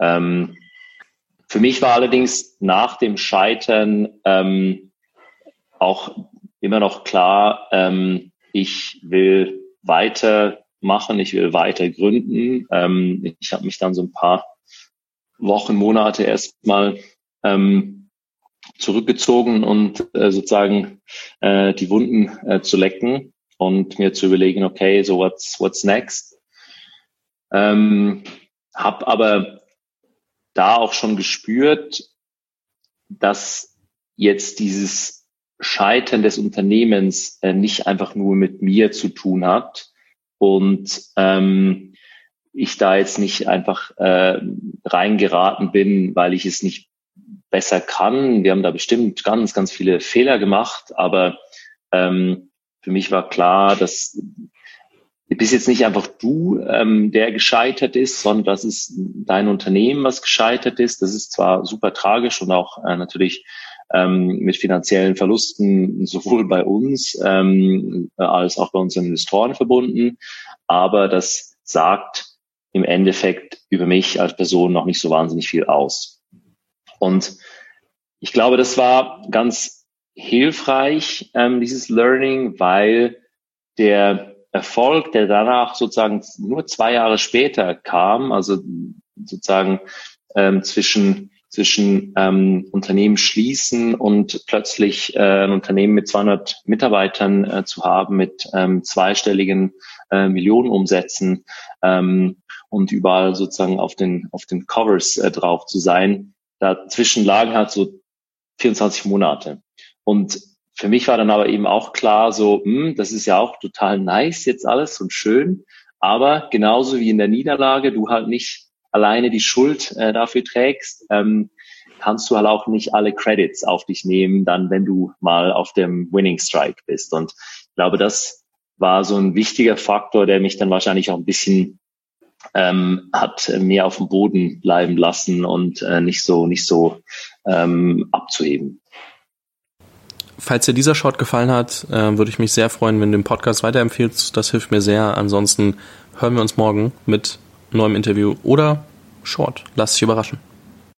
Ähm, für mich war allerdings nach dem Scheitern ähm, auch immer noch klar, ähm, ich will weitermachen, ich will weiter gründen. Ähm, ich habe mich dann so ein paar Wochen, Monate erstmal ähm, zurückgezogen und äh, sozusagen äh, die Wunden äh, zu lecken und mir zu überlegen, okay, so what's what's next? Ähm, hab aber da auch schon gespürt, dass jetzt dieses Scheitern des Unternehmens äh, nicht einfach nur mit mir zu tun hat und ähm, ich da jetzt nicht einfach äh, reingeraten bin, weil ich es nicht besser kann. Wir haben da bestimmt ganz, ganz viele Fehler gemacht, aber ähm, für mich war klar, dass bist jetzt nicht einfach du, ähm, der gescheitert ist, sondern das ist dein Unternehmen, was gescheitert ist. Das ist zwar super tragisch und auch äh, natürlich ähm, mit finanziellen Verlusten sowohl bei uns ähm, als auch bei unseren Investoren verbunden, aber das sagt im Endeffekt über mich als Person noch nicht so wahnsinnig viel aus. Und ich glaube, das war ganz hilfreich, ähm, dieses Learning, weil der Erfolg, der danach sozusagen nur zwei Jahre später kam, also sozusagen ähm, zwischen zwischen ähm, Unternehmen schließen und plötzlich äh, ein Unternehmen mit 200 Mitarbeitern äh, zu haben, mit ähm, zweistelligen äh, Millionenumsätzen ähm, und überall sozusagen auf den auf den Covers äh, drauf zu sein. Dazwischen lagen halt so 24 Monate. Und für mich war dann aber eben auch klar, so, hm, das ist ja auch total nice jetzt alles und schön, aber genauso wie in der Niederlage, du halt nicht alleine die Schuld äh, dafür trägst, ähm, kannst du halt auch nicht alle Credits auf dich nehmen, dann wenn du mal auf dem Winning Strike bist. Und ich glaube, das war so ein wichtiger Faktor, der mich dann wahrscheinlich auch ein bisschen ähm, hat mehr auf dem Boden bleiben lassen und äh, nicht so nicht so ähm, abzuheben. Falls dir dieser Short gefallen hat, äh, würde ich mich sehr freuen, wenn du den Podcast weiterempfehlst. Das hilft mir sehr. Ansonsten hören wir uns morgen mit neuem Interview oder Short. Lass dich überraschen.